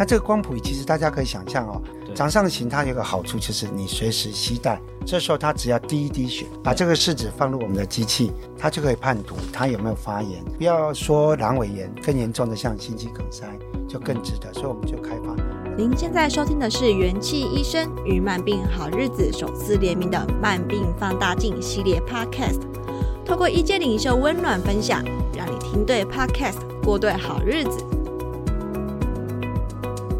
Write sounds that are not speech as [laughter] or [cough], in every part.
那这个光谱仪其实大家可以想象哦，掌上型它有个好处就是你随时携带，这时候它只要滴一滴血，把这个试纸放入我们的机器，它就可以判读它有没有发炎。不要说阑尾炎，更严重的像心肌梗塞就更值得，所以我们就开发。您现在收听的是元气医生与慢病好日子首次联名的慢病放大镜系列 Podcast，透过医界领袖温暖分享，让你听对 Podcast，过对好日子。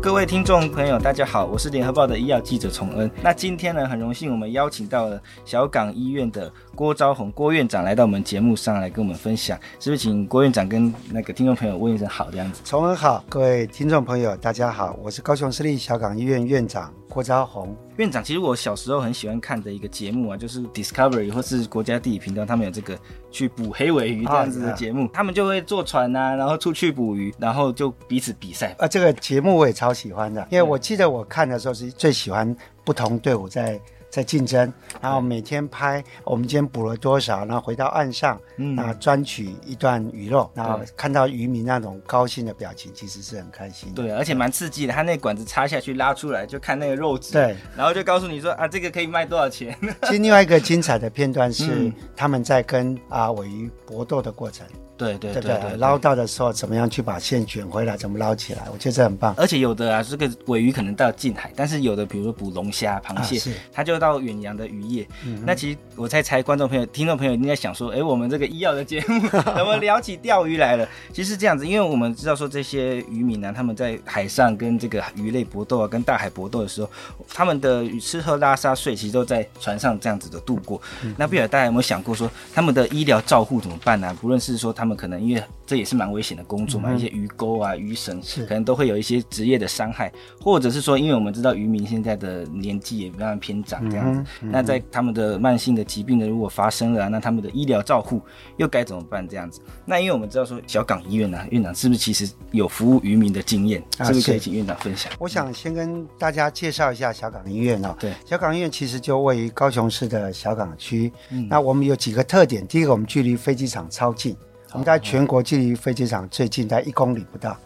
各位听众朋友，大家好，我是联合报的医药记者崇恩。那今天呢，很荣幸我们邀请到了小港医院的郭昭宏郭院长来到我们节目上来跟我们分享，是不是？请郭院长跟那个听众朋友问一声好，这样子。崇恩好，各位听众朋友大家好，我是高雄市立小港医院院长郭家宏。院长，其实我小时候很喜欢看的一个节目啊，就是 Discovery 或是国家地理频道，他们有这个去捕黑尾鱼这样子的节目，啊、他们就会坐船啊，然后出去捕鱼，然后就彼此比赛。啊，这个节目我也超喜欢的，因为我记得我看的时候是最喜欢不同队伍在。在竞争，然后每天拍我们今天捕了多少，然后回到岸上，嗯，然后专取一段鱼肉，然后看到渔民那种高兴的表情，其实是很开心。对，而且蛮刺激的。他那管子插下去拉出来，就看那个肉质，对，然后就告诉你说啊，这个可以卖多少钱。其实另外一个精彩的片段是 [laughs] 他们在跟啊尾鱼搏斗的过程。对对对对，对，捞到的时候怎么样去把线卷回来，怎么捞起来？我觉得这很棒。而且有的啊，这个尾鱼可能到近海，但是有的比如说捕龙虾、螃蟹，它、啊、就到远洋的渔业、嗯。那其实我在猜，观众朋友、听众朋友应该想说，哎，我们这个医药的节目 [laughs] 怎么聊起钓鱼来了？其实是这样子，因为我们知道说这些渔民呢、啊，他们在海上跟这个鱼类搏斗啊，跟大海搏斗的时候，他们的吃喝拉撒睡其实都在船上这样子的度过。嗯、那不晓得大家有没有想过说，他们的医疗照护怎么办呢、啊？不论是说他们可能因为这也是蛮危险的工作嘛，嗯、一些鱼钩啊、鱼绳，可能都会有一些职业的伤害，或者是说，因为我们知道渔民现在的年纪也慢慢偏长这样子、那在他们的慢性的疾病呢，如果发生了、啊，那他们的医疗照护又该怎么办？这样子，那因为我们知道说，小港医院呢、啊，院长是不是其实有服务渔民的经验、啊？是不是可以请院长分享？我想先跟大家介绍一下小港医院哦。对，小港医院其实就位于高雄市的小港区、嗯。那我们有几个特点，第一个，我们距离飞机场超近。我们在全国距离飞机场最近在一公里不到。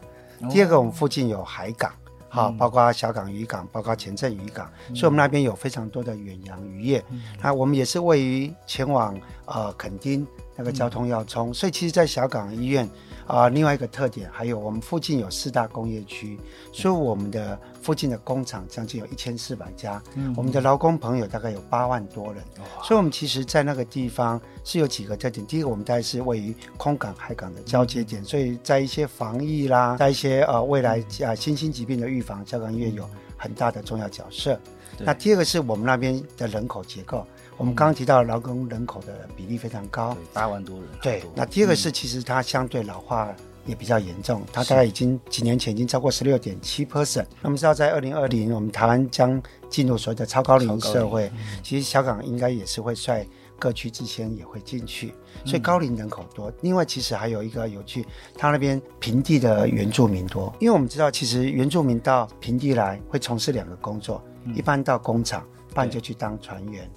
第二个，我们附近有海港，好，包括小港渔港，包括前镇渔港，所以我们那边有非常多的远洋渔业。那我们也是位于前往呃垦丁那个交通要冲，所以其实，在小港医院。啊、呃，另外一个特点还有，我们附近有四大工业区，所以我们的附近的工厂将近有一千四百家，嗯，我们的劳工朋友大概有八万多人，所以我们其实，在那个地方是有几个特点。第一个，我们大概是位于空港、海港的交接点，所以在一些防疫啦，在一些呃未来啊新兴疾病的预防，交港医院有很大的重要角色。那第二个是我们那边的人口结构。我们刚刚提到劳工人口的比例非常高，八万多人。对，那第二个是其实它相对老化也比较严重，嗯、它大概已经几年前已经超过十六点七 percent。那么知道在二零二零，我们台湾将进入所谓的超高龄社会，其实小港应该也是会率各区之先也会进去，所以高龄人口多。另外，其实还有一个有趣，它那边平地的原住民多，因为我们知道其实原住民到平地来会从事两个工作，一般到工厂，不然就去当船员。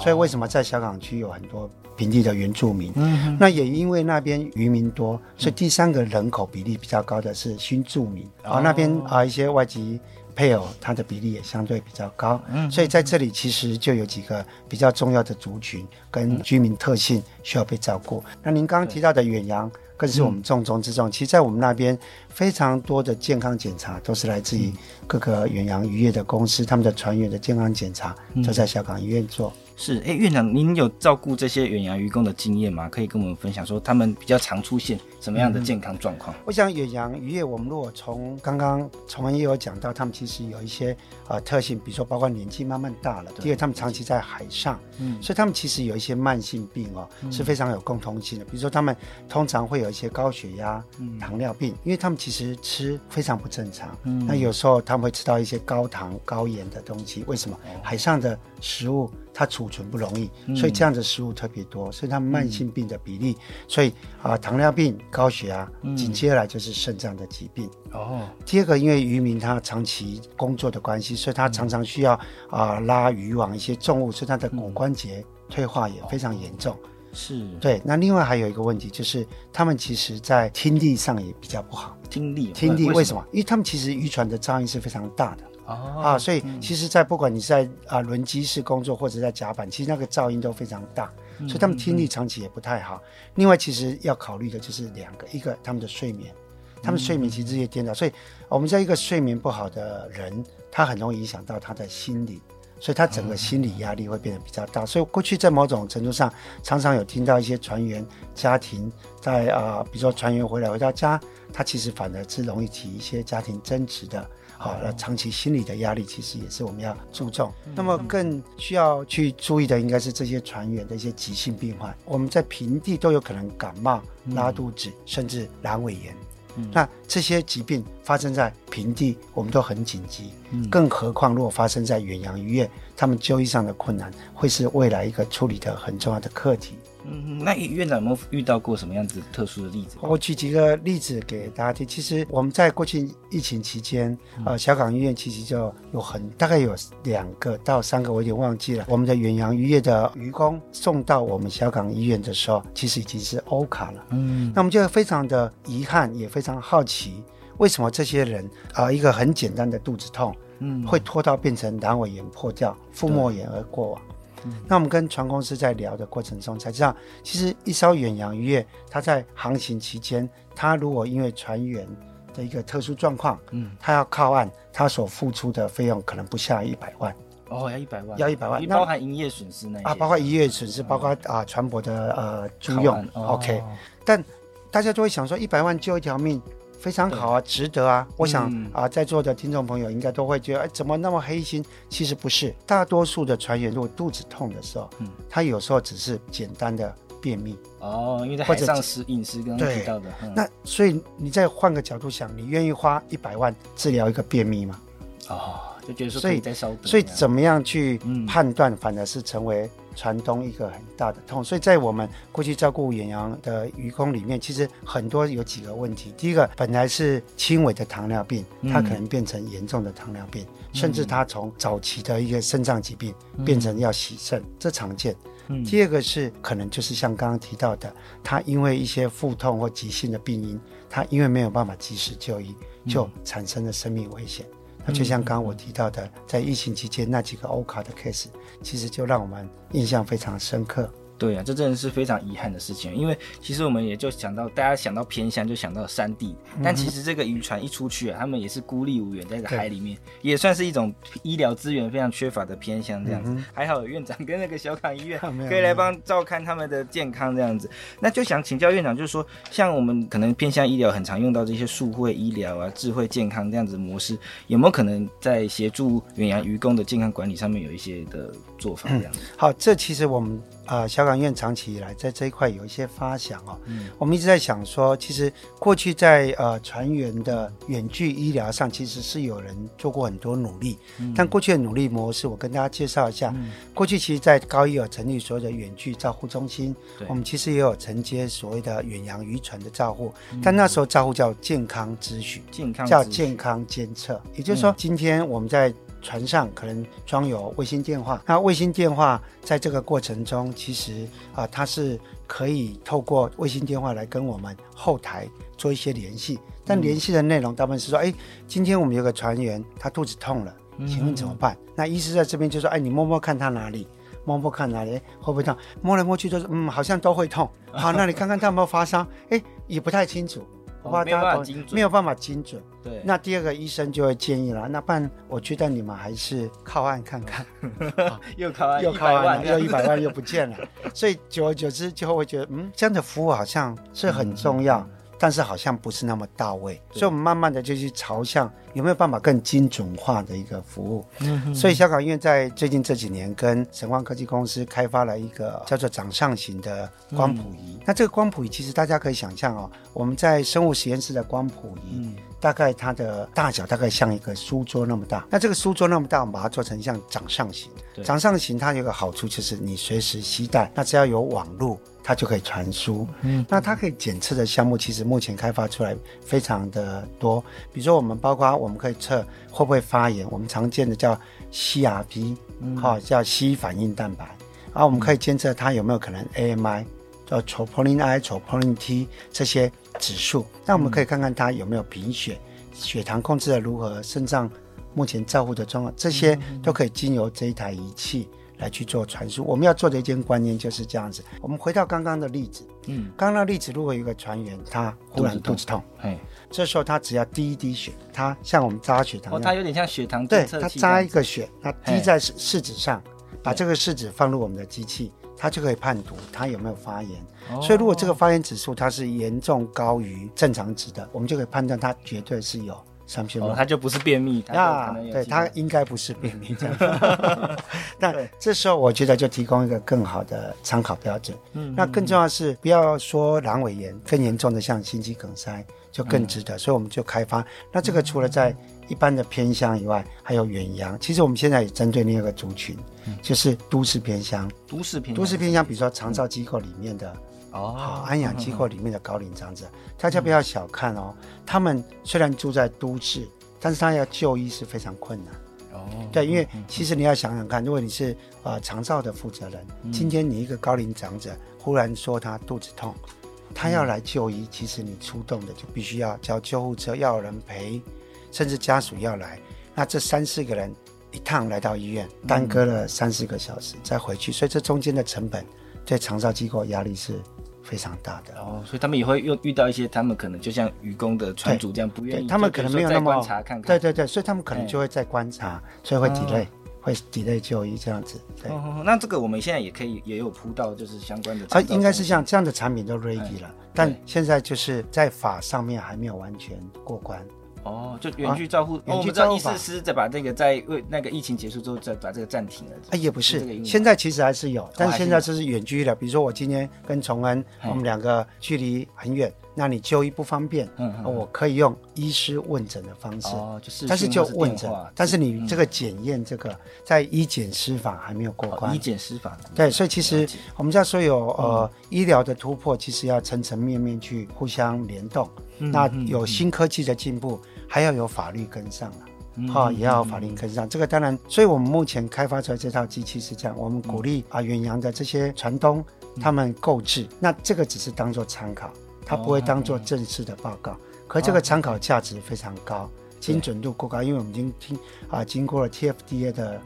所以为什么在小港区有很多平地的原住民？嗯，那也因为那边渔民多，所以第三个人口比例比较高的是新住民。啊、嗯，那边啊一些外籍配偶，他的比例也相对比较高。嗯，所以在这里其实就有几个比较重要的族群跟居民特性需要被照顾。那您刚刚提到的远洋。更是我们重中之重。其实，在我们那边，非常多的健康检查都是来自于各个远洋渔业的公司，他们的船员的健康检查都在小港医院做。是，哎，院长，您有照顾这些远洋渔工的经验吗？可以跟我们分享说，他们比较常出现什么样的健康状况？嗯、我想远洋渔业，我们如果从刚刚崇文也有讲到，他们其实有一些呃特性，比如说包括年纪慢慢大了，第二他们长期在海上，嗯，所以他们其实有一些慢性病哦，是非常有共通性的。比如说他们通常会有一些高血压、糖尿病，因为他们其实吃非常不正常。嗯，那有时候他们会吃到一些高糖、高盐的东西。为什么？海上的食物它储存不容易，所以这样的食物特别多，所以他们慢性病的比例，所以啊、呃，糖尿病。高血压，紧接着来就是肾脏的疾病。哦，第二个，因为渔民他长期工作的关系，所以他常常需要啊、呃、拉渔网一些重物，所以他的骨关节退化也非常严重。是，对。那另外还有一个问题就是，他们其实在听力上也比较不好。听力，听力为什么？因为他们其实渔船的噪音是非常大的。哦、啊，所以其实，在不管你在啊轮机室工作或者在甲板，其实那个噪音都非常大，所以他们听力长期也不太好。另外，其实要考虑的就是两个，一个他们的睡眠，他们睡眠其实也颠倒，所以我们在一个睡眠不好的人，他很容易影响到他的心理，所以他整个心理压力会变得比较大。所以过去在某种程度上，常常有听到一些船员家庭在啊，比如说船员回来回到家，他其实反而是容易起一些家庭争执的。好，那长期心理的压力其实也是我们要注重。那么更需要去注意的，应该是这些船员的一些急性病患。我们在平地都有可能感冒、拉肚子，甚至阑尾炎。那这些疾病发生在平地，我们都很紧急。更何况如果发生在远洋渔业，他们就医上的困难，会是未来一个处理的很重要的课题。嗯，那院长有没有遇到过什么样子特殊的例子？我举几个例子给大家听。其实我们在过去疫情期间，呃，小港医院其实就有很大概有两个到三个，我有点忘记了。我们的远洋渔业的渔工送到我们小港医院的时候，其实已经是欧卡了。嗯，那我们就非常的遗憾，也非常好奇，为什么这些人啊、呃，一个很简单的肚子痛，嗯，会拖到变成阑尾炎破掉、腹膜炎而过往。那我们跟船公司在聊的过程中才知道，其实一艘远洋渔业，它在航行期间，它如果因为船员的一个特殊状况，嗯，它要靠岸，它所付出的费用可能不下一百万。哦，要一百万，要一百万，包含营业损失那啊，包括营业损失，包括啊船舶的呃租用。哦、OK，但大家就会想说，一百万救一条命。非常好啊，值得啊！我想、嗯、啊，在座的听众朋友应该都会觉得，哎，怎么那么黑心？其实不是，大多数的船员如果肚子痛的时候，嗯，他有时候只是简单的便秘哦，因为在海上食饮食刚刚提到的。嗯、那所以你再换个角度想，你愿意花一百万治疗一个便秘吗？哦，就觉得说所以再稍等。所以怎么样去判断，反而是成为。船东一个很大的痛，所以在我们过去照顾远洋的渔工里面，其实很多有几个问题。第一个，本来是轻微的糖尿病，它可能变成严重的糖尿病，嗯、甚至它从早期的一个肾脏疾病变成要洗肾，嗯、这常见。嗯、第二个是可能就是像刚刚提到的，他因为一些腹痛或急性的病因，他因为没有办法及时就医，就产生了生命危险。那就像刚刚我提到的，在疫情期间那几个欧卡的 case，其实就让我们印象非常深刻。对啊，这真的是非常遗憾的事情，因为其实我们也就想到，大家想到偏乡就想到山地，但其实这个渔船一出去啊，他们也是孤立无援，在这个海里面，也算是一种医疗资源非常缺乏的偏乡这样子。还好有院长跟那个小港医院 [laughs] 可以来帮照看他们的健康这样子。那就想请教院长，就是说，像我们可能偏乡医疗很常用到这些数会医疗啊、智慧健康这样子的模式，有没有可能在协助远洋渔工的健康管理上面有一些的做法这样子？嗯、好，这其实我们。啊、呃，小港院长期以来在这一块有一些发想哦。嗯，我们一直在想说，其实过去在呃船员的远距医疗上，其实是有人做过很多努力。嗯，但过去的努力模式，我跟大家介绍一下。嗯，过去其实，在高一有成立所谓的远距照护中心，我们其实也有承接所谓的远洋渔船的照护，嗯、但那时候照护叫健康咨询，健康叫健康监测。也就是说，今天我们在船上可能装有卫星电话，那卫星电话在这个过程中，其实啊、呃，它是可以透过卫星电话来跟我们后台做一些联系，但联系的内容大部分是说，哎，今天我们有个船员他肚子痛了，请问怎么办？嗯、那医师在这边就说，哎，你摸摸看他哪里，摸摸看哪里，会不会痛？摸来摸去都是，嗯，好像都会痛。好，那你看看他有没有发烧？哎，也不太清楚。我怕他没有办法精准，没有办法精准。对，那第二个医生就会建议了，那不然我觉得你们还是靠岸看看，[laughs] 又靠岸又靠岸了，又一百万又不见了，所以久而久之就会觉得，嗯，这样的服务好像是很重要。但是好像不是那么到位，所以我们慢慢的就去朝向有没有办法更精准化的一个服务。嗯，所以香港医院在最近这几年跟神光科技公司开发了一个叫做掌上型的光谱仪。嗯、那这个光谱仪其实大家可以想象哦，我们在生物实验室的光谱仪，嗯、大概它的大小大概像一个书桌那么大。那这个书桌那么大，我们把它做成像掌上型。掌上型它有个好处就是你随时携带，那只要有网络。它就可以传输，嗯，那它可以检测的项目其实目前开发出来非常的多，比如说我们包括我们可以测会不会发炎，我们常见的叫 CRP，好、嗯。哦、叫 C 反应蛋白，然后我们可以监测它有没有可能 AMI，叫 troponin I、troponin T 这些指数。那我们可以看看它有没有贫血，血糖控制的如何，肾脏目前照顾的状况，这些都可以经由这一台仪器来去做传输。我们要做的一件观念就是这样子。我们回到刚刚的例子，嗯，刚刚的例子，如果有一个船员他忽然肚子痛，哎，这时候他只要滴一滴血，他像我们扎血糖，哦，他有点像血糖对，他扎一个血，他滴在试试纸上，把这个试纸放入我们的机器，他就可以判读他有没有发炎。所以如果这个发炎指数它是严重高于正常值的，我们就可以判断它绝对是有。哦，他就不是便秘，那对它应该不是便秘这样。[laughs] 那这时候我觉得就提供一个更好的参考标准。嗯，那更重要的是不要说阑尾炎，更严重的像心肌梗塞就更值得。所以我们就开发。那这个除了在一般的偏乡以外，还有远洋。其实我们现在也针对另一个族群，就是都市偏乡。都市偏都市偏乡，比如说长照机构里面的。哦，好，安养机构里面的高龄长者，大家不要小看哦。他们虽然住在都市，但是他要就医是非常困难。哦，对，因为其实你要想想看，如果你是呃长照的负责人，今天你一个高龄长者忽然说他肚子痛，他要来就医，其实你出动的就必须要叫救护车，要有人陪，甚至家属要来。那这三四个人一趟来到医院，耽搁了三四个小时再回去，所以这中间的成本对长照机构压力是。非常大的。哦，所以他们也会遇遇到一些，他们可能就像愚公的船主这样不愿意，他们可能没有那么观察看看，对对对，所以他们可能就会在观察，所以会 delay，会 delay 就医这样子。对，那这个我们现在也可以也有铺到，就是相关的，啊，应该是像这样的产品都 ready 了，但现在就是在法上面还没有完全过关。哦，就远距照护，远距照护师师再把这个在为那个疫情结束之后再把这个暂停了。哎，也不是，现在其实还是有，但是现在就是远距了。比如说我今天跟崇恩，我们两个距离很远，那你就医不方便，嗯，我可以用医师问诊的方式，哦，就是，但是就问诊，但是你这个检验这个在医检师法还没有过关，医检师法，对，所以其实我们在说有呃医疗的突破，其实要层层面面去互相联动，那有新科技的进步。还要有法律跟上了，哈、嗯，也要法律跟上。嗯、这个当然，所以我们目前开发出来这套机器是这样，我们鼓励啊远洋的这些船东他们购置，嗯、那这个只是当做参考，它不会当做正式的报告。哦、可这个参考价值非常高，哦、精准度过高，因为我们已经听啊经过了 TFDA 的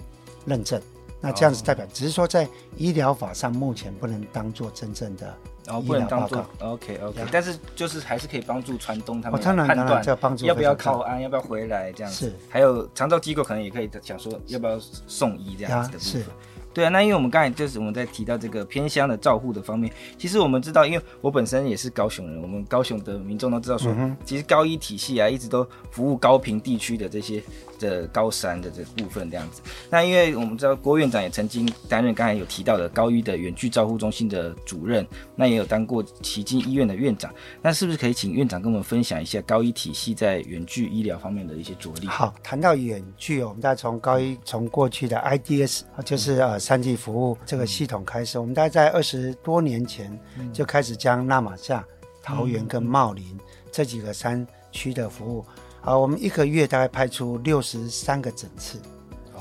认证。那这样子代表，只是说在医疗法上目前不能当做真正的然后医疗报告。OK OK，但是就是还是可以帮助传东他们判断要不要靠岸，要不要回来这样子。是，还有长照机构可能也可以想说要不要送医这样子的部分。对啊，那因为我们刚才就是我们在提到这个偏乡的照护的方面，其实我们知道，因为我本身也是高雄人，我们高雄的民众都知道说，嗯、其实高一体系啊一直都服务高平地区的这些的高山的这部分这样子。那因为我们知道郭院长也曾经担任刚才有提到的高一的远距照护中心的主任，那也有当过旗津医院的院长。那是不是可以请院长跟我们分享一下高一体系在远距医疗方面的一些着力？好，谈到远距，我们再从高一从过去的 IDS 就是呃。三级服务这个系统开始，我们大概在二十多年前就开始将纳玛夏、桃园跟茂林这几个山区的服务，啊，我们一个月大概派出六十三个诊次，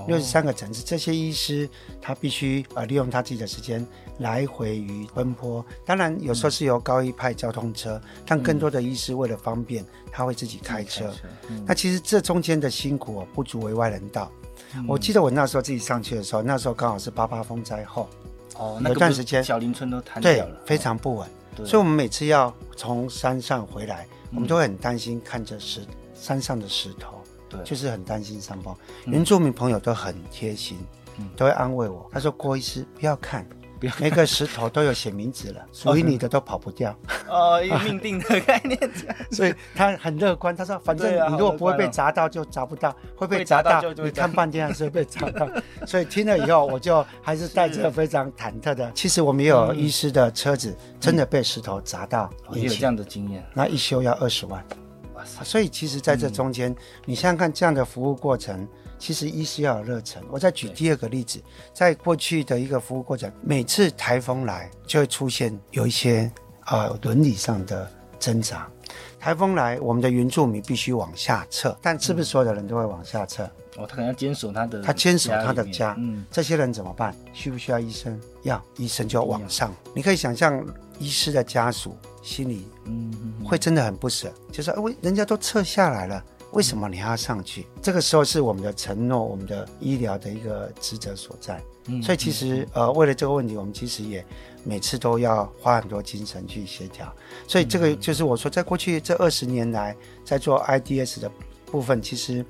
六十三个诊次，这些医师他必须呃利用他自己的时间来回于奔波，当然有时候是由高一派交通车，但更多的医师为了方便，他会自己开车。那其实这中间的辛苦不足为外人道。我记得我那时候自己上去的时候，那时候刚好是八八风灾后，哦，那段时间小林村都瘫掉了，非常不稳。所以，我们每次要从山上回来，我们都会很担心，看着石山上的石头，对，就是很担心山崩。原住民朋友都很贴心，都会安慰我。他说：“郭医师，不要看。”每个石头都有写名字了，[laughs] 属于你的都跑不掉。哦，一命定的概念。[laughs] 所以他很乐观，他说：“反正你如果不会被砸到，就砸不到；会被砸到，你看半天还是会被砸到。[laughs] ”所以听了以后，我就还是带着非常忐忑的。其实我们也有医师的车子真的被石头砸到，也有这样的经验。那一修要二十万。所以其实在这中间，你想想看，这样的服务过程。其实医师要有热忱。我再举第二个例子，在过去的一个服务过程，每次台风来就会出现有一些啊伦理上的挣扎。台风来，我们的原住民必须往下撤，但是不是所有的人都会往下撤？哦，他可能要坚守他的，他坚守他的家。嗯，这些人怎么办？需不需要医生？要，医生就要往上。你可以想象，医师的家属心里，嗯，会真的很不舍，就说，为人家都撤下来了，为什么你还要上去？这个时候是我们的承诺，我们的医疗的一个职责所在。嗯，所以其实，呃，为了这个问题，我们其实也每次都要花很多精神去协调。所以这个就是我说，在过去这二十年来，在做 IDS 的部分，其实。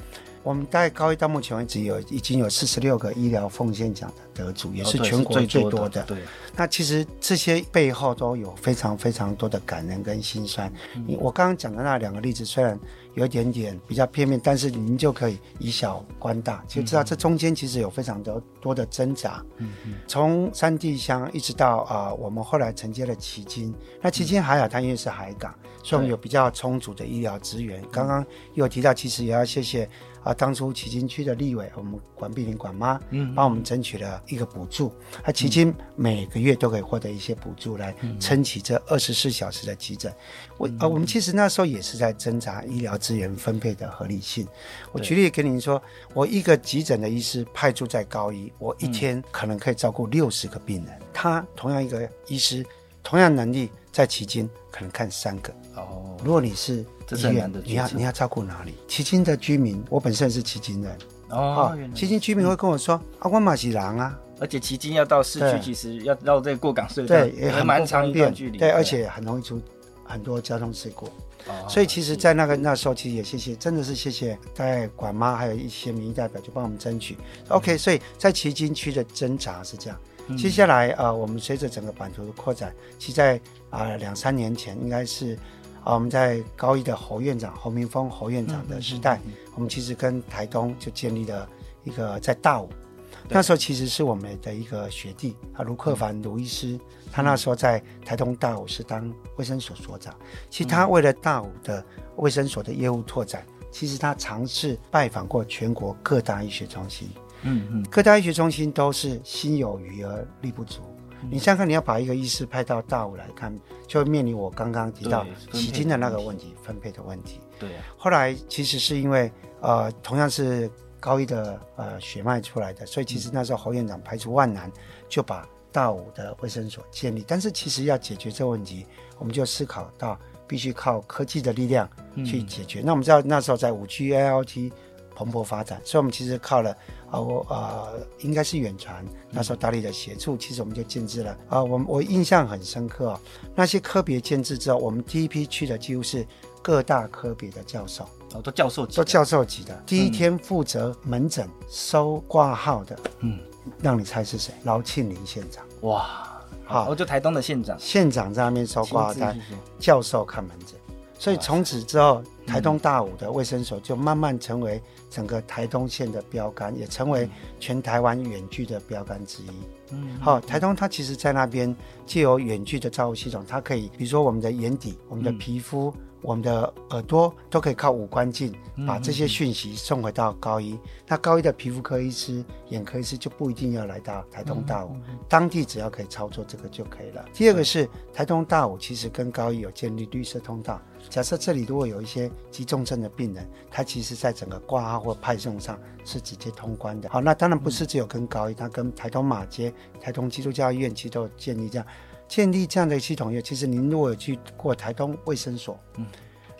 我们大概高一到目前为止有已经有四十六个医疗奉献奖的得主，也是全国最多的。对，那其实这些背后都有非常非常多的感人跟心酸。我刚刚讲的那两个例子，虽然有一点点比较片面，但是您就可以以小观大，就知道这中间其实有非常多多的挣扎。嗯嗯。从三地乡一直到啊，我们后来承接了旗津，那旗津还好，它因为是海港，所以我们有比较充足的医疗资源。刚刚又有提到，其实也要谢谢。啊，当初旗津区的立委，我们管碧玲管妈，嗯，帮我们争取了一个补助，啊，旗津每个月都可以获得一些补助来撑起这二十四小时的急诊。我啊，我们其实那时候也是在挣扎医疗资源分配的合理性。我举例跟您说，我一个急诊的医师派驻在高一，我一天可能可以照顾六十个病人，他同样一个医师，同样能力在旗津可能看三个。哦，如果你是。医院，你要你要照顾哪里？旗津的居民，我本身是旗津人哦。旗津居民会跟我说：“啊，我马是狼啊。”而且旗津要到市区，其实要绕这个过港隧道，对，也很蛮长一段距离。对，而且很容易出很多交通事故。所以其实，在那个那时候，其实也谢谢，真的是谢谢在管妈还有一些民意代表，就帮我们争取。OK，所以在旗津区的挣扎是这样。接下来啊，我们随着整个版图的扩展，其实在啊两三年前应该是。啊，我们在高一的侯院长侯明峰侯院长的时代，嗯嗯嗯、我们其实跟台东就建立了一个在大武，那时候其实是我们的一个学弟啊，卢克凡卢医师，他那时候在台东大武是当卫生所所长。其实他为了大武的卫生所的业务拓展，其实他尝试拜访过全国各大医学中心，嗯嗯，各大医学中心都是心有余而力不足。你想想看，你要把一个医师派到大武来看，就会面临我刚刚提到旗津的那个问题，分配的问题。对。后来其实是因为呃，同样是高一的呃血脉出来的，所以其实那时候侯院长排除万难，就把大武的卫生所建立。但是其实要解决这个问题，我们就思考到必须靠科技的力量去解决。嗯、那我们知道那时候在五 G IoT 蓬勃发展，所以我们其实靠了。啊，我呃，应该是远传那时候大力的协助，其实我们就建制了啊。我我印象很深刻哦，那些科别建制之后，我们第一批去的几乎是各大科别的教授，哦，都教授级，都教授级的。第一天负责门诊收挂号的，嗯，让你猜是谁？劳庆林县长。哇，好，我就台东的县长，县长在那边收挂号单，教授看门诊。所以从此之后，台东大武的卫生所就慢慢成为整个台东县的标杆，也成为全台湾远距的标杆之一。嗯，好，台东它其实在那边既有远距的照护系统，它可以，比如说我们的眼底、我们的皮肤。我们的耳朵都可以靠五官镜把这些讯息送回到高一。那高一的皮肤科医师、眼科医师就不一定要来到台东大武，当地只要可以操作这个就可以了。第二个是台东大武其实跟高一有建立绿色通道。假设这里如果有一些急重症的病人，他其实在整个挂号或派送上是直接通关的。好，那当然不是只有跟高一，他跟台东马街、台东基督教医院其实都有建立这样。建立这样的系统以后，其实您如果有去过台东卫生所，嗯，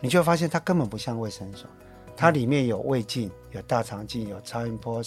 你就会发现它根本不像卫生所，它里面有胃镜、有大肠镜、有超音波，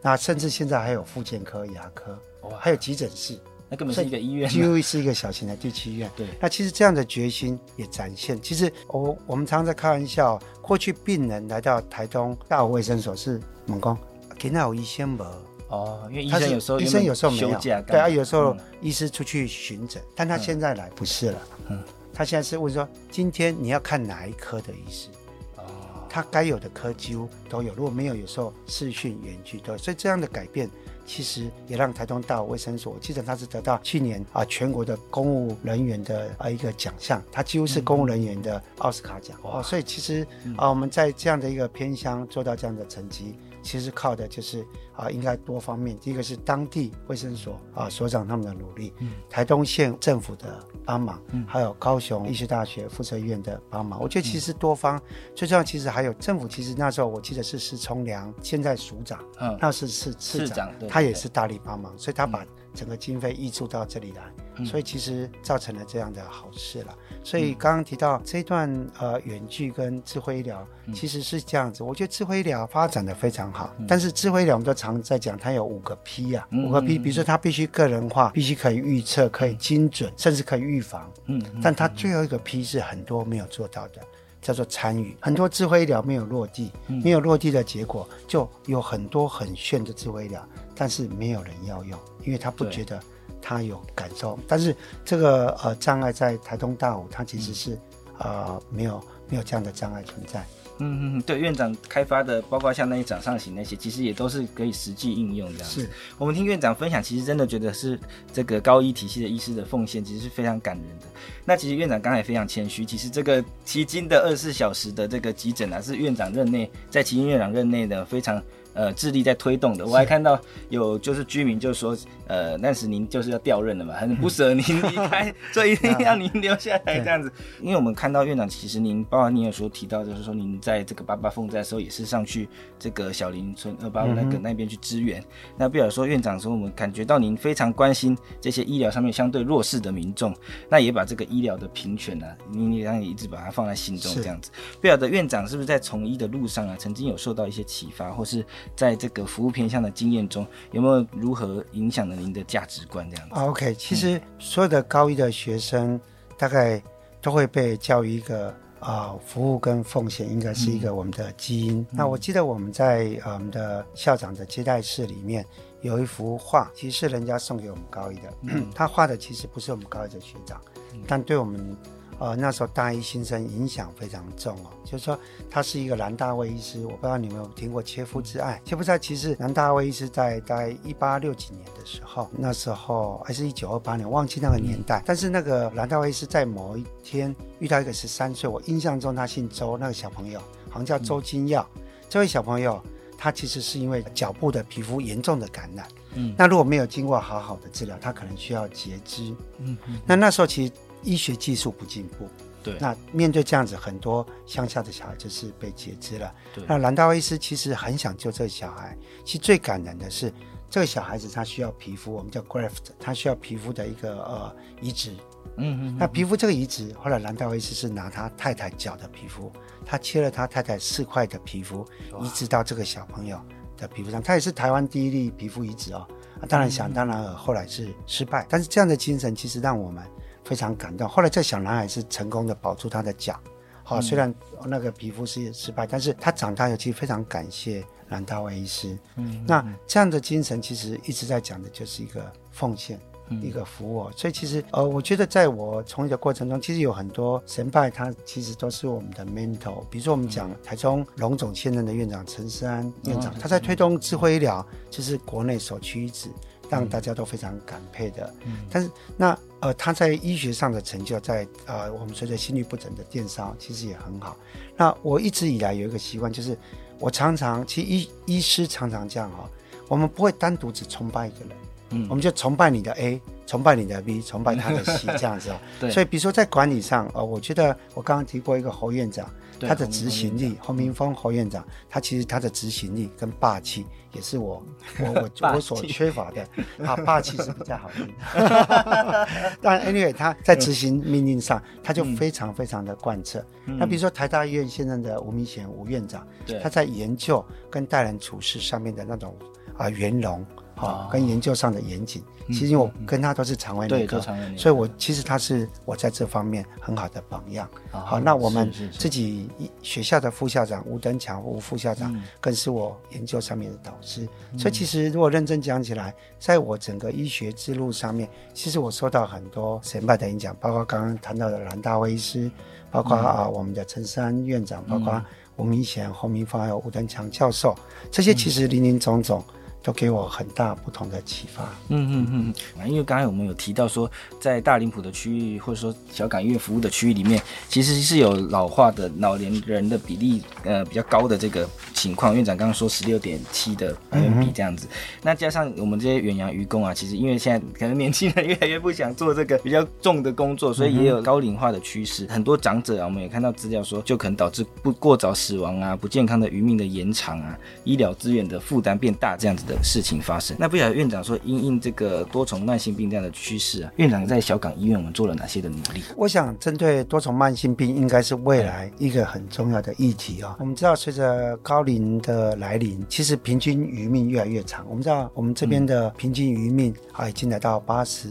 那甚至现在还有复健科、牙科，哇还有急诊室，那根本是一个医院，几乎是一个小型的地区医院。对，那其实这样的决心也展现。其实我我们常常在开玩笑，过去病人来到台东大武卫生所是猛攻，给那有医生不？哦，因为医生有时候医生有时候没有，对啊，有时候医师出去巡诊，但他现在来不是了，嗯，他现在是问说，今天你要看哪一科的医师？哦，他该有的科几乎都有，如果没有，有时候视讯远距都有，所以这样的改变其实也让台东大武卫生所，我记得他是得到去年啊全国的公务人员的啊一个奖项，他几乎是公务人员的奥斯卡奖。哦，所以其实啊我们在这样的一个偏乡做到这样的成绩。其实靠的就是啊，应该多方面。第一个是当地卫生所啊所长他们的努力，嗯，台东县政府的帮忙，嗯，还有高雄医学大学附设医院的帮忙。我觉得其实多方，最重要其实还有政府。其实那时候我记得是施崇良，现在署长，嗯，那是是市长，他也是大力帮忙，所以他把整个经费挹注到这里来，所以其实造成了这样的好事了。所以刚刚提到这段呃远距跟智慧医疗，其实是这样子。我觉得智慧医疗发展的非常好，但是智慧医疗我们都常在讲，它有五个 P 啊，五个 P，比如说它必须个人化，必须可以预测，可以精准，甚至可以预防。嗯，但它最后一个 P 是很多没有做到的，叫做参与。很多智慧医疗没有落地，没有落地的结果，就有很多很炫的智慧医疗，但是没有人要用，因为他不觉得。他有感受，但是这个呃障碍在台东大武，它其实是呃没有没有这样的障碍存在。嗯嗯，对，院长开发的，包括像那些掌上型那些，其实也都是可以实际应用这样子。是我们听院长分享，其实真的觉得是这个高医体系的医师的奉献，其实是非常感人的。那其实院长刚才非常谦虚，其实这个迄今的二十四小时的这个急诊啊，是院长任内在旗津院长任内的非常。呃，致力在推动的，我还看到有就是居民就说，呃，那时您就是要调任了嘛，很不舍您 [laughs] 离开，所以一定要您留下来这样子。因为我们看到院长，其实您，包括您有时候提到，就是说您在这个八八风灾的时候，也是上去这个小林村二八五那个那边去支援。那比如说院长说，我们感觉到您非常关心这些医疗上面相对弱势的民众，那也把这个医疗的平权呢、啊，您也让你一直把它放在心中这样子。不晓得院长是不是在从医的路上啊，曾经有受到一些启发，或是？在这个服务偏向的经验中，有没有如何影响了您的价值观？这样子。OK，其实所有的高一的学生，大概都会被教育一个啊、呃，服务跟奉献应该是一个我们的基因。嗯、那我记得我们在我们的校长的接待室里面有一幅画，其实是人家送给我们高一的。嗯、[clears throat] 他画的其实不是我们高一的学长，嗯、但对我们。呃，那时候大一新生影响非常重哦，就是说他是一个南大卫医师，我不知道你们有听过切肤之爱。切肤之爱其实南大卫医师在大概一八六几年的时候，那时候还是一九二八年，忘记那个年代。但是那个南大卫医师在某一天遇到一个十三岁，我印象中他姓周，那个小朋友好像叫周金耀。嗯、这位小朋友他其实是因为脚部的皮肤严重的感染，嗯，那如果没有经过好好的治疗，他可能需要截肢，嗯嗯，那那时候其实。医学技术不进步，对，那面对这样子，很多乡下的小孩就是被截肢了。对，那蓝大卫医师其实很想救这个小孩。其实最感人的是，这个小孩子他需要皮肤，我们叫 graft，他需要皮肤的一个呃移植。嗯嗯。那皮肤这个移植，后来蓝大卫医师是拿他太太脚的皮肤，他切了他太太四块的皮肤，移植到这个小朋友的皮肤上。他也是台湾第一例皮肤移植哦。当然想当然尔，后来是失败。但是这样的精神其实让我们。非常感动。后来这小男孩是成功的保住他的脚，好，虽然那个皮肤是失败，但是他长大以后其实非常感谢蓝大卫医师。嗯，那这样的精神其实一直在讲的就是一个奉献，一个服务。所以其实呃，我觉得在我从业的过程中，其实有很多神拜，他其实都是我们的 mentor。比如说我们讲台中龙总现任的院长陈思安院长，他在推动智慧医疗，就是国内首屈一指。让大家都非常感佩的，嗯，但是那呃，他在医学上的成就在，在呃，我们随着心律不整的电烧，其实也很好。那我一直以来有一个习惯，就是我常常，其实医医师常常这样哈，我们不会单独只崇拜一个人，嗯，我们就崇拜你的 A，崇拜你的 V，崇拜他的 C，这样子哦。[laughs] 所以比如说在管理上，呃，我觉得我刚刚提过一个侯院长。他的执行力，侯明峰侯院长，他其实他的执行力跟霸气，也是我 [laughs] 我我我所缺乏的。[laughs] 啊，霸气是比较好听的。但 anyway，他在执行命令上，他就非常非常的贯彻。那比如说台大医院现在的吴明贤吴院长，他在研究跟待人处事上面的那种啊圆融。好，跟研究上的严谨，其实我跟他都是常为那个，所以我其实他是我在这方面很好的榜样。好，那我们自己学校的副校长吴登强吴副校长，更是我研究上面的导师。所以其实如果认真讲起来，在我整个医学之路上面，其实我受到很多神派的影响，包括刚刚谈到的蓝大卫医师，包括啊我们的陈山院长，包括吴明贤、洪明芳还有吴登强教授，这些其实林林总总。都给我很大不同的启发。嗯嗯嗯，因为刚才我们有提到说，在大林浦的区域或者说小港医院服务的区域里面，其实是有老化的老年人的比例呃比较高的这个情况。院长刚刚说十六点七的百分比这样子，嗯、那加上我们这些远洋渔工啊，其实因为现在可能年轻人越来越不想做这个比较重的工作，所以也有高龄化的趋势。很多长者啊，我们也看到资料说，就可能导致不过早死亡啊，不健康的渔命的延长啊，医疗资源的负担变大这样子的事情发生。那不晓得院长说，因应这个多重慢性病这样的趋势啊，院长在小港医院我们做了哪些的努力？我想针对多重慢性病，应该是未来一个很重要的议题啊、我们知道，随着高龄的来临，其实平均余命越来越长。我们知道，我们这边的平均余命啊，已经来到八十。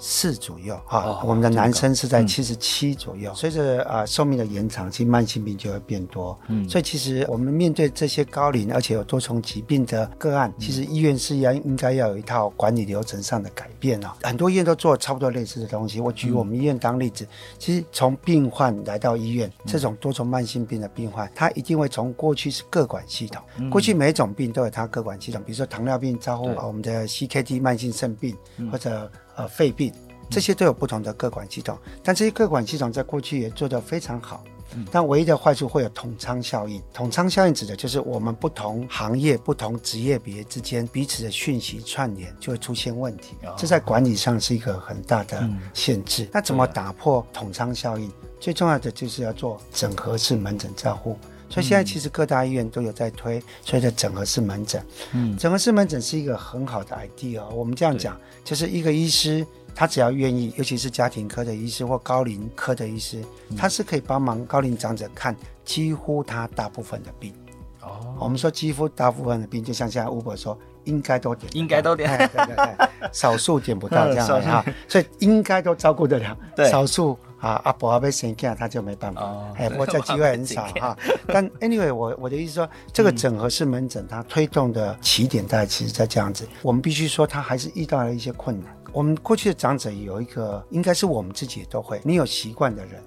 四左右啊，哦、我们的男生是在七十七左右。随着啊寿命的延长，其实慢性病就会变多。嗯，所以其实我们面对这些高龄而且有多重疾病的个案，其实医院是要应该要有一套管理流程上的改变啊。很多医院都做差不多类似的东西。我举我们医院当例子，其实从病患来到医院，这种多重慢性病的病患，他一定会从过去是各管系统，过去每一种病都有它各管系统，比如说糖尿病招呼我们的 CKD 慢性肾病或者。呃，肺病这些都有不同的各管系统，但这些各管系统在过去也做得非常好。但唯一的坏处会有统仓效应。统仓效应指的就是我们不同行业、不同职业别之间彼此的讯息串联就会出现问题，这在管理上是一个很大的限制。那怎么打破统仓效应？最重要的就是要做整合式门诊照护。所以现在其实各大医院都有在推所以的整合式门诊。嗯，整合式门诊是一个很好的 idea。我们这样讲，就是一个医师，他只要愿意，尤其是家庭科的医师或高龄科的医师，他是可以帮忙高龄长者看几乎他大部分的病。哦，我们说几乎大部分的病，就像现在 Uber 说，应该都点，应该都点，对对对，少数点不到这样哈，[laughs] 所以应该都照顾得了，对，少数。啊，阿伯阿伯生病，他就没办法。哦，哎，[laughs] 不过这机会很少哈。但 anyway，我我的意思说，这个整合式门诊它推动的起点大概其实在这样子。我们必须说，它还是遇到了一些困难。我们过去的长者有一个，应该是我们自己也都会，你有习惯的人。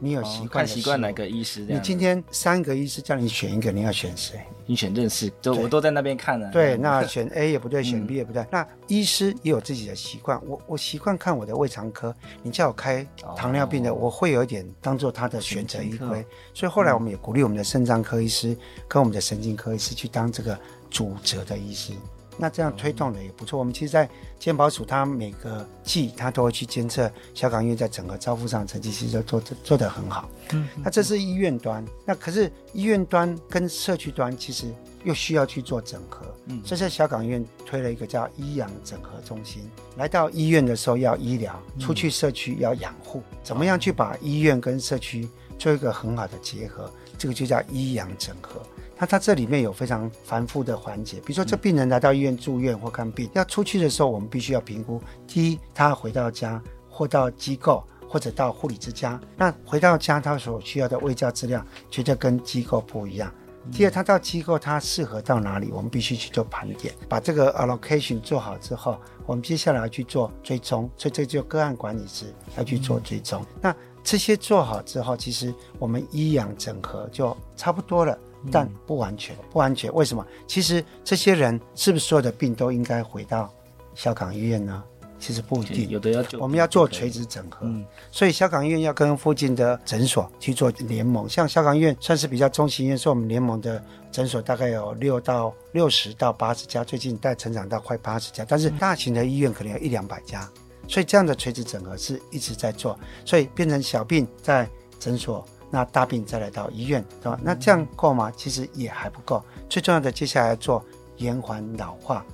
你有习惯、哦、看习惯哪个医师？你今天三个医师叫你选一个，你要选谁？你选认识，都我都在那边看了。对，那选 A 也不对，选 B 也不对。嗯、那医师也有自己的习惯，我我习惯看我的胃肠科，你叫我开糖尿病的，哦、我会有一点当做他的选择依归。所以后来我们也鼓励我们的肾脏科医师跟我们的神经科医师去当这个主责的医师。那这样推动的也不错。我们其实，在健保署，它每个季它都会去监测小港医院在整个照护上成绩，其实都做得做得很好。嗯，那这是医院端。那可是医院端跟社区端其实又需要去做整合。嗯，所以在小港医院推了一个叫医养整合中心。来到医院的时候要医疗，出去社区要养护。怎么样去把医院跟社区做一个很好的结合？这个就叫医养整合。那它这里面有非常繁复的环节，比如说这病人来到医院住院或看病，要出去的时候，我们必须要评估：第一，他回到家或到机构或者到护理之家，那回到家他所需要的卫教资料绝对跟机构不一样。第二，他到机构他适合到哪里，我们必须去做盘点，把这个 allocation 做好之后，我们接下来要去做追踪，所以这就个案管理师要去做追踪。那这些做好之后，其实我们医养整合就差不多了。但不完全，不完全。为什么？其实这些人是不是所有的病都应该回到小港医院呢？其实不一定，有的要我们要做垂直整合。嗯，所以小港医院要跟附近的诊所去做联盟。像小港医院算是比较中型医院，是我们联盟的诊所大概有六到六十到八十家，最近在成长到快八十家。但是大型的医院可能有一两百家，所以这样的垂直整合是一直在做，所以变成小病在诊所。那大病再来到医院，对吧？那这样够吗？其实也还不够。最重要的，接下来要做延缓老化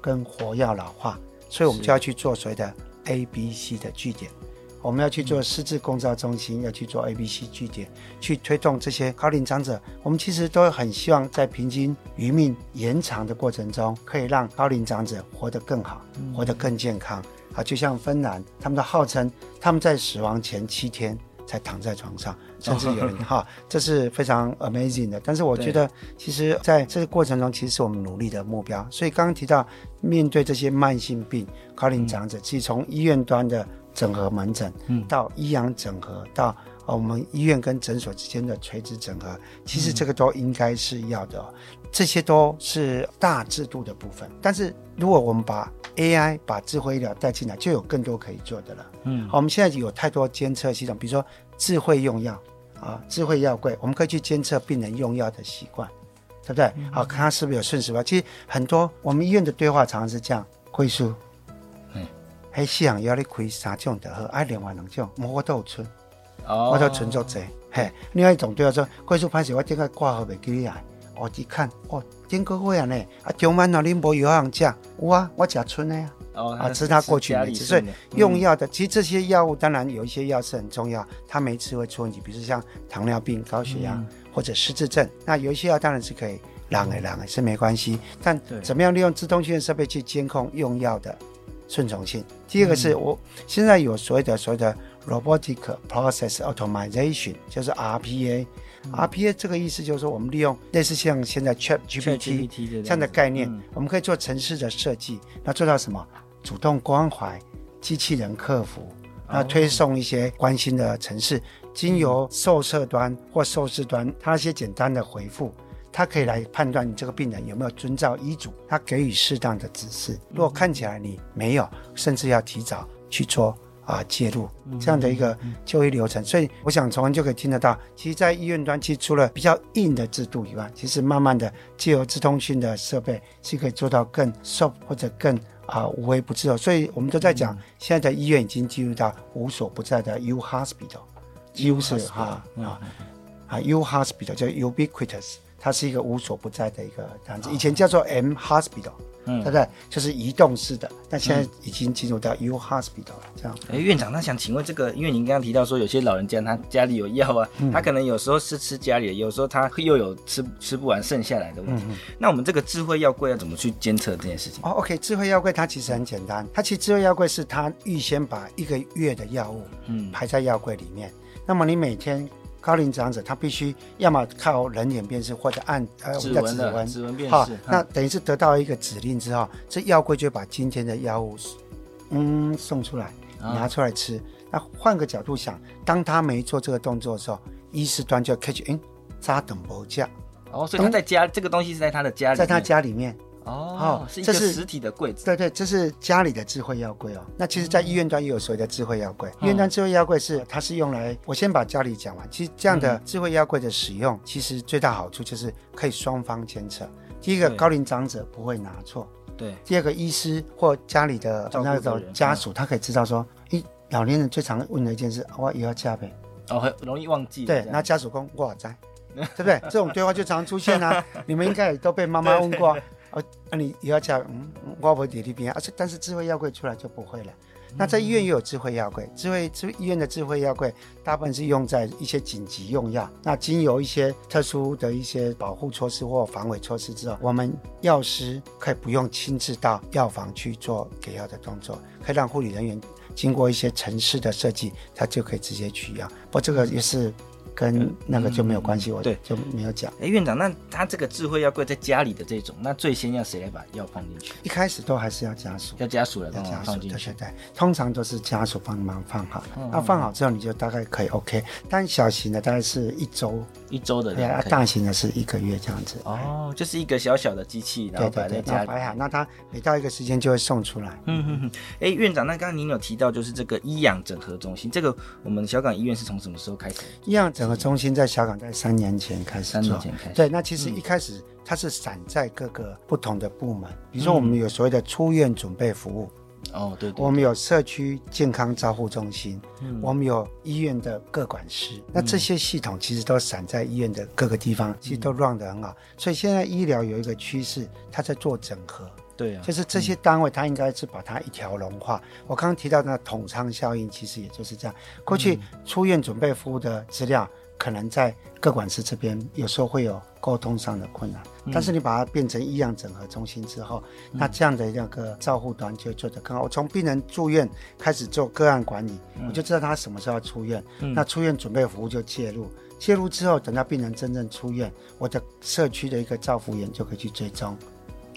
跟活药老化，所以我们就要去做所谓的 A、B、C 的据点。我们要去做失智共照中心，要去做 A、B、C 据点，去推动这些高龄长者。我们其实都很希望在平均余命延长的过程中，可以让高龄长者活得更好，活得更健康。啊，就像芬兰，他们都号称他们在死亡前七天才躺在床上。甚至有人 [laughs] 哈，这是非常 amazing 的。但是我觉得，其实在这个过程中，其实是我们努力的目标。所以刚刚提到，面对这些慢性病、高龄长者，其实从医院端的整合门诊，嗯，到医养整合，到我们医院跟诊所之间的垂直整合，其实这个都应该是要的。这些都是大制度的部分。但是如果我们把 AI 把智慧医疗带进来，就有更多可以做的了。嗯，好，我们现在有太多监测系统，比如说智慧用药啊，智慧药柜，我们可以去监测病人用药的习惯，对不对？好，看他是不是有顺时吧。其实很多我们医院的对话常常是这样：贵叔，嗯，嘿，西洋药你开三种的喝，爱另外两种，我都有存。哦，我都存做这，嘿，另外一种对话说，贵叔拍摄我这个挂号没给你来，我一看，哦，真够会啊呢，啊，中晚那你无药通吃，有啊，我吃春的呀，哦，啊，吃他过去没吃，所以用药的，其实这些药物当然有一些药是很重要，他没吃会出问题，比如像糖尿病、高血压或者失智症，那有一些药当然是可以让的让的是没关系，但怎么样利用自动训练设备去监控用药的顺从性？第二个是我现在有所谓的所谓的。Robotic Process Automation 就是嗯、RPA 这个意思就是说，我们利用类似像现在 ChatGPT 这样的概念，嗯、我们可以做城市的设计，那做到什么？主动关怀、机器人客服，那推送一些关心的城市，经由受测端或受试端，他一些简单的回复，他可以来判断你这个病人有没有遵照医嘱，他给予适当的指示。如果看起来你没有，甚至要提早去做。啊，介入这样的一个就医流程，所以我想从就可以听得到，其实，在医院端，其实除了比较硬的制度以外，其实慢慢的借由资通讯的设备，是可以做到更 soft 或者更啊无微不至哦。所以我们都在讲，现在的医院已经进入到无所不在的 U Hospital，U 是哈啊啊 U Hospital 叫 Ubiquitous，它是一个无所不在的一个这样子，以前叫做 M Hospital。嗯，对不对？就是移动式的，但现在已经进入到 U Hospital 了，这样。哎，院长，那想请问这个，因为您刚刚提到说，有些老人家他家里有药啊，嗯、他可能有时候是吃家里的，有时候他又有吃吃不完剩下来的问题。嗯、那我们这个智慧药柜要怎么去监测这件事情？哦，OK，智慧药柜它其实很简单，它其实智慧药柜是它预先把一个月的药物嗯排在药柜里面，嗯、那么你每天。高龄长者他必须要么靠人脸辨识，或者按呃指纹的指纹辨识。好，那等于是得到一个指令之后，这药柜就把今天的药物嗯送出来，拿出来吃。那换个角度想，当他没做这个动作的时候，医师端就 catch，嗯，扎等不价。哦，所以他在家这个东西是在他的家里，在他家里面。哦，是一个实体的柜子。对对，这是家里的智慧药柜哦。那其实，在医院端也有所谓的智慧药柜。医院端智慧药柜是，它是用来，我先把家里讲完。其实这样的智慧药柜的使用，其实最大好处就是可以双方监测。第一个，高龄长者不会拿错。对。第二个，医师或家里的那种家属，他可以知道说，咦，老年人最常问的一件事，我也要加呗。哦，很容易忘记。对，那家属说，我在，[laughs] 对不对？这种对话就常出现啊。[laughs] 你们应该也都被妈妈问过。哦，那、啊、你也要加，嗯，我不会点那边啊，但是智慧药柜出来就不会了。那在医院也有智慧药柜，智慧智医院的智慧药柜大部分是用在一些紧急用药。那经由一些特殊的一些保护措施或防伪措施之后，我们药师可以不用亲自到药房去做给药的动作，可以让护理人员经过一些程式的设计，他就可以直接取药。不过这个也是。跟那个就没有关系，嗯、我对就没有讲。哎，院长，那他这个智慧药柜在家里的这种，那最先要谁来把药放进去？一开始都还是要家属，要家属来帮忙放进去。对对对，通常都是家属帮忙放好。那、放好之后，你就大概可以 OK。但小型的大概是一周，一周的。对啊，大型的是一个月这样子。哦，就是一个小小的机器，然后摆在家里。摆好，那它每到一个时间就会送出来。嗯嗯嗯。哎，院长，那刚刚您有提到就是这个医养整合中心，这个我们小港医院是从什么时候开始？医养整合中心在小港。在三年前开始，三年前开始。对，那其实一开始它是散在各个不同的部门，比如说我们有所谓的出院准备服务，哦，对，我们有社区健康照护中心，我们有医院的各管师，那这些系统其实都散在医院的各个地方，其实都 run 得很好。所以现在医疗有一个趋势，它在做整合。对啊，就是这些单位，它应该是把它一条龙化。我刚刚提到那统仓效应，其实也就是这样。过去出院准备服务的资料。可能在各管师这边有时候会有沟通上的困难，嗯、但是你把它变成医养整合中心之后，嗯、那这样的那个照护端就做得更好。我从病人住院开始做个案管理，嗯、我就知道他什么时候要出院，嗯、那出院准备服务就介入，介入之后等到病人真正出院，我的社区的一个照护员就可以去追踪。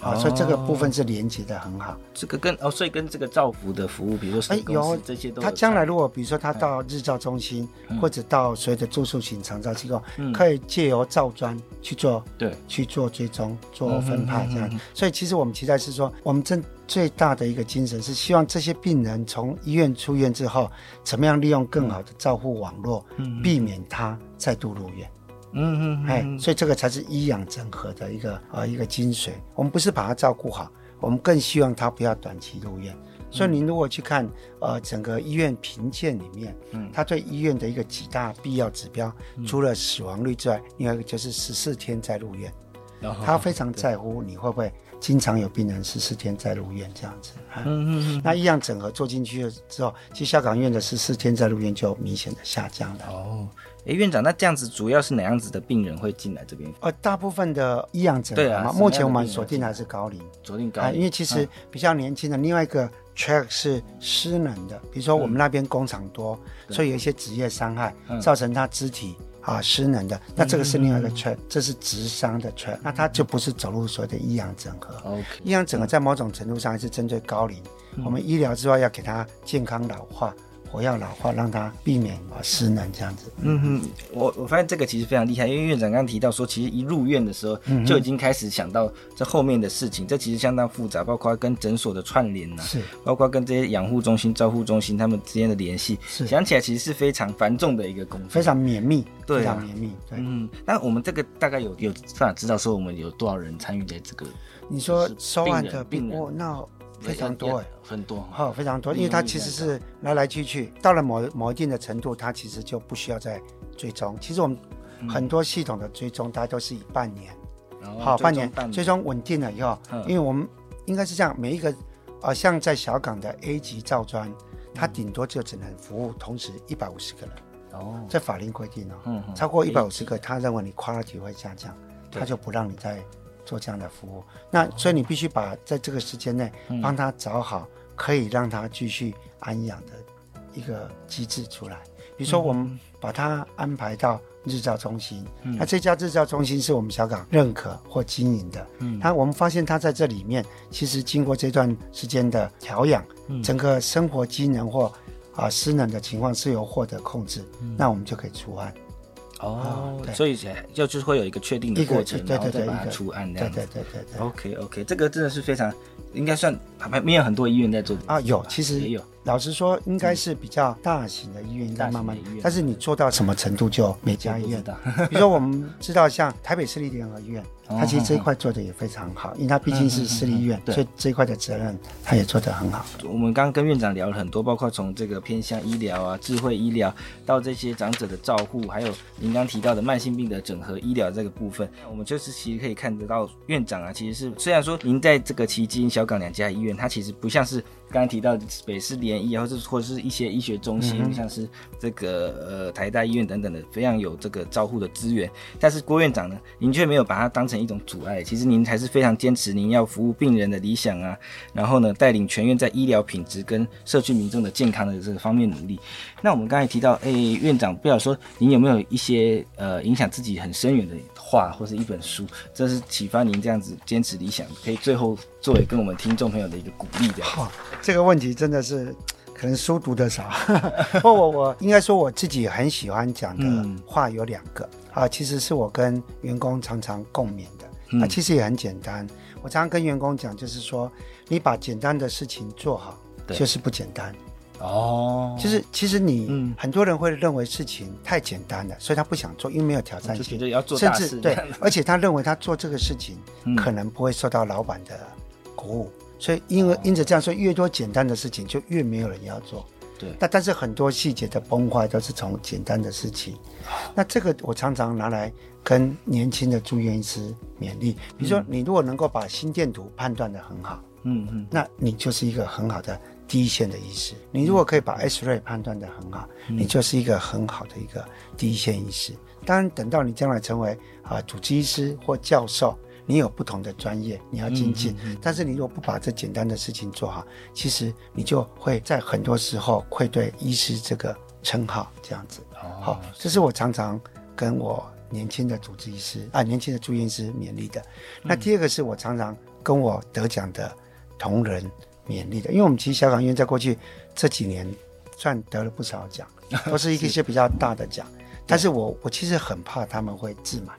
啊，所以这个部分是连接的很好。这个跟哦，所以跟这个照服的服务，比如说哎有这些都有。他将来如果比如说他到日照中心，或者到所谓的住宿型长照机构，可以借由照专去做对去做追踪、做分派这样。所以其实我们期待是说，我们真最大的一个精神是希望这些病人从医院出院之后，怎么样利用更好的照护网络，避免他再度入院。嗯嗯，哎，所以这个才是医养整合的一个呃一个精髓。我们不是把它照顾好，我们更希望他不要短期入院。所以您如果去看呃整个医院评鉴里面，嗯，它对医院的一个几大必要指标，除了死亡率之外，另外一个就是十四天再入院。他非常在乎你会不会经常有病人十四天再入院这样子。嗯嗯嗯。那医养整合做进去了之后，其实香港医院的十四天再入院就明显的下降了。哦。哎，院长，那这样子主要是哪样子的病人会进来这边？呃，大部分的医养整合嘛，对啊，目前我们锁定还是高龄，锁定高龄，因为其实比较年轻的。另外一个 track 是失能的，比如说我们那边工厂多，所以有一些职业伤害造成他肢体啊失能的，那这个是另外一个 track，这是职伤的 track，那他就不是走路所谓的医养整合。医养整合在某种程度上还是针对高龄，我们医疗之外要给他健康老化。活跃老化，让他避免啊失能这样子。嗯哼，我我发现这个其实非常厉害，因为院长刚刚提到说，其实一入院的时候就已经开始想到这后面的事情，嗯、这其实相当复杂，包括跟诊所的串联呐、啊，是，包括跟这些养护中心、照护中心他们之间的联系，是，想起来其实是非常繁重的一个工作，非常绵密，对、啊，非常绵密。对，嗯，那我们这个大概有有办法知道说我们有多少人参与在这个？你说收案的病人，那。非常多哎，很多，好，非常多，因为它其实是来来去去，到了某某一定的程度，它其实就不需要再追踪。其实我们很多系统的追踪，大家都是以半年，好，半年追踪稳定了以后，因为我们应该是这样，每一个，呃，像在小港的 A 级造砖，它顶多就只能服务同时一百五十个人，哦，这法令规定哦，超过一百五十个，他认为你 quality 会下降，他就不让你再。做这样的服务，那所以你必须把在这个时间内帮他找好可以让他继续安养的一个机制出来。比如说，我们把他安排到日照中心，那这家日照中心是我们小港认可或经营的。嗯，那我们发现他在这里面，其实经过这段时间的调养，整个生活机能或啊失能的情况是由获得控制，那我们就可以出案。哦，所以就就是会有一个确定的过程，然后再把它出案这样子。对对对对。OK OK，这个真的是非常，应该算还没有很多医院在做啊，有其实也有。老实说，应该是比较大型的医院在慢慢，但是你做到什么程度，就每家医院的。[laughs] 比如说，我们知道像台北市立联合医院。它其实这一块做的也非常好，因为它毕竟是私立医院，所以这一块的责任它也做得很好。我们刚刚跟院长聊了很多，包括从这个偏向医疗啊、智慧医疗，到这些长者的照护，还有您刚提到的慢性病的整合医疗这个部分，我们就是其实可以看得到院长啊，其实是虽然说您在这个期间、小港两家医院，它其实不像是。刚刚提到北市联医，或者或者是一些医学中心，嗯、像是这个呃台大医院等等的，非常有这个照护的资源。但是郭院长呢，您却没有把它当成一种阻碍。其实您还是非常坚持您要服务病人的理想啊。然后呢，带领全院在医疗品质跟社区民众的健康的这个方面努力。那我们刚才提到，哎，院长，不晓得说您有没有一些呃影响自己很深远的话，或是一本书，这是启发您这样子坚持理想，可以最后作为跟我们听众朋友的一个鼓励的。好，这个问题真的是可能书读的少，[laughs] 不我我应该说我自己很喜欢讲的话有两个、嗯、啊，其实是我跟员工常常共勉的。那、嗯啊、其实也很简单，我常常跟员工讲，就是说你把简单的事情做好，对就是不简单。哦，就是其实你，嗯，很多人会认为事情太简单了，所以他不想做，因为没有挑战性，甚至对，而且他认为他做这个事情可能不会受到老板的鼓舞，所以因为因此这样说，越多简单的事情就越没有人要做。对，那但是很多细节的崩坏都是从简单的事情。那这个我常常拿来跟年轻的住院医师勉励，比如说你如果能够把心电图判断的很好，嗯嗯，那你就是一个很好的。第一线的医师，你如果可以把 X-ray 判断得很好，嗯、你就是一个很好的一个第一线医师。当然，等到你将来成为啊主治医师或教授，你有不同的专业，你要精进。嗯嗯嗯、但是你如果不把这简单的事情做好，其实你就会在很多时候愧对医师这个称号。这样子，好、哦，这是我常常跟我年轻的主治医师啊，年轻的住院医师勉励的。那第二个是我常常跟我得奖的同仁勉励的，因为我们其实小港医院在过去这几年算得了不少奖，[laughs] 都是一些比较大的奖。但是我我其实很怕他们会自满，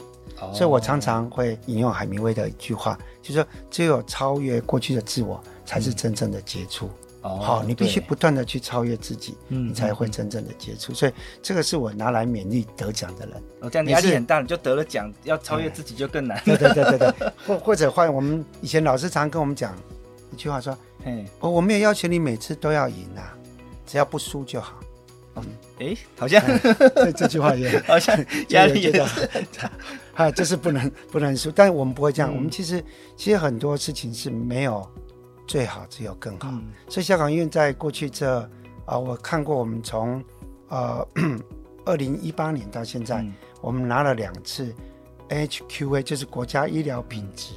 所以我常常会引用海明威的一句话，就是说只有超越过去的自我，才是真正的杰出。哦，好，你必须不断的去超越自己，嗯，你才会真正的杰出。所以这个是我拿来勉励得奖的人。哦，这样压力很大，你就得了奖，要超越自己就更难。对对对对对，或或者换我们以前老师常跟我们讲一句话说，嘿，我我没有要求你每次都要赢啊，只要不输就好。嗯，哎，好像这这句话也 [laughs] 好像 [laughs] 压力也大，[laughs] 啊，这是不能不能输。但是我们不会这样，我们其实其实很多事情是没有。最好只有更好，嗯、所以香港医院在过去这啊，我看过我们从呃 [clears throat] 二零一八年到现在，嗯、我们拿了两次 HQA，就是国家医疗品质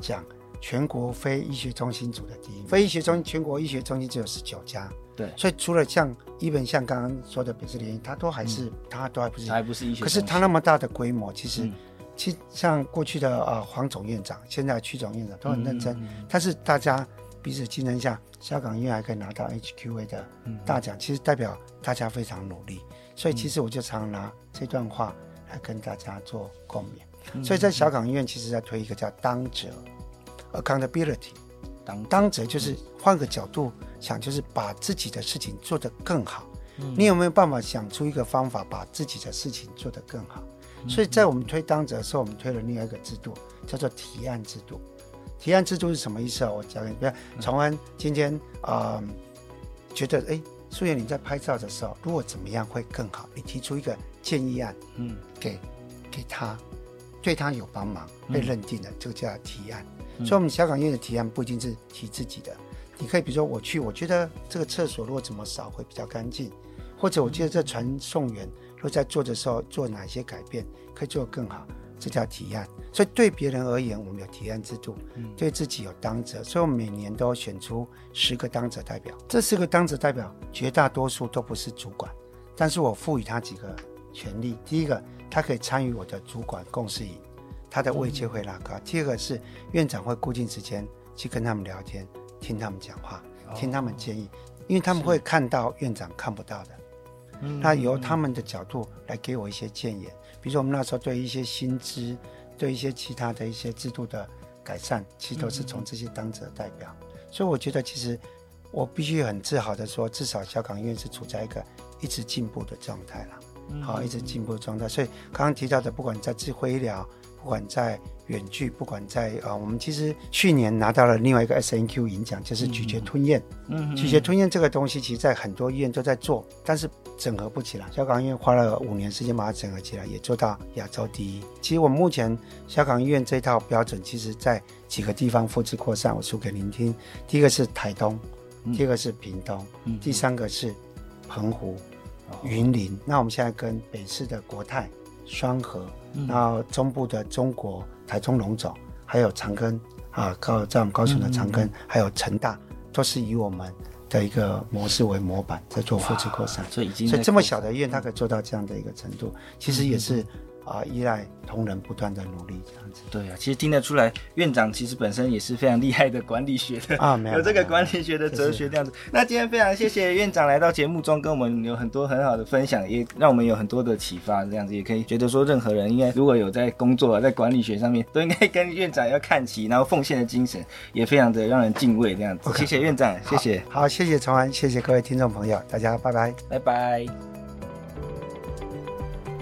奖，全国非医学中心组的第一。非医学中心全国医学中心只有十九家，对，所以除了像一本像刚刚说的北市联医，它都还是、嗯、它都还不是还不是医学，可是它那么大的规模，其实、嗯、其实像过去的呃黄总院长，现在区总院长都很认真，嗯嗯嗯、但是大家。彼此竞争下，小港医院还可以拿到 HQA 的大奖，嗯、其实代表大家非常努力。所以其实我就常拿这段话来跟大家做共勉。嗯、所以在小港医院，其实在推一个叫当责 （accountability）。当当责就是换个角度想，就是把自己的事情做得更好。嗯、你有没有办法想出一个方法，把自己的事情做得更好？嗯、所以在我们推当责的时候，我们推了另外一个制度，叫做提案制度。提案制度是什么意思啊？我讲给你，比如崇安今天啊、呃，觉得哎，素颜你在拍照的时候，如果怎么样会更好？你提出一个建议案，嗯，给给他，对他有帮忙，被认定的，这个叫提案。嗯、所以，我们小港医院的提案不一定是提自己的，你可以比如说我去，我觉得这个厕所如果怎么扫会比较干净，或者我觉得这传送员如果在做的时候做哪些改变可以做得更好。这叫提案，所以对别人而言，我们有提案制度；嗯、对自己有当责，所以我们每年都选出十个当责代表。这十个当责代表，绝大多数都不是主管，但是我赋予他几个权利：第一个，他可以参与我的主管共事营，他的位阶会拉高；嗯、第二个是院长会固定时间去跟他们聊天，听他们讲话，听他们建议，因为他们会看到院长看不到的，那由他们的角度来给我一些建言。比如说，我们那时候对一些薪资、对一些其他的一些制度的改善，其实都是从这些当者代表。嗯、所以我觉得，其实我必须很自豪的说，至少小港医院是处在一个一直进步的状态了。嗯、好，一直进步的状态。所以刚刚提到的，不管在智慧医疗，不管在远距，不管在呃，我们其实去年拿到了另外一个 SNQ 银奖，就是咀嚼吞咽。嗯，咀嚼吞咽这个东西，其实在很多医院都在做，但是整合不起来。小港医院花了五年时间把它整合起来，也做到亚洲第一。其实我们目前小港医院这套标准，其实在几个地方复制扩散，我说给您听。第一个是台东，第二个是屏东，嗯、第三个是澎湖、云林。哦、那我们现在跟北市的国泰、双和。然后中部的中国台中龙总，还有长庚啊，高在我们高雄的长庚，还有成大，都是以我们的一个模式为模板在做复制扩散。所以已经，所以这么小的医院，它可以做到这样的一个程度，其实也是。啊，依赖同仁不断的努力，这样子。对啊，其实听得出来，院长其实本身也是非常厉害的管理学的啊，没有，有这个管理学的哲学这样子。是那今天非常谢谢院长来到节目中，跟我们有很多很好的分享，也让我们有很多的启发。这样子也可以觉得说，任何人应该如果有在工作啊，在管理学上面，都应该跟院长要看齐，然后奉献的精神也非常的让人敬畏。这样子，Okay. 谢谢院长，谢谢。好，好，谢谢崇安，谢谢各位听众朋友，大家拜拜，拜拜。